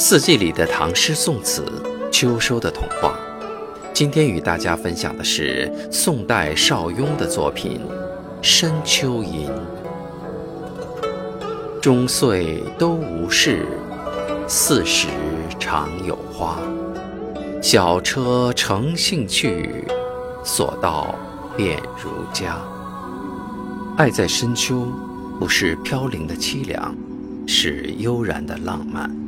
四季里的唐诗宋词秋收的童话。今天与大家分享的是宋代邵雍的作品深秋吟。终岁都无事四时常有花。小车乘兴去所到便如家。爱在深秋不是飘零的凄凉是悠然的浪漫。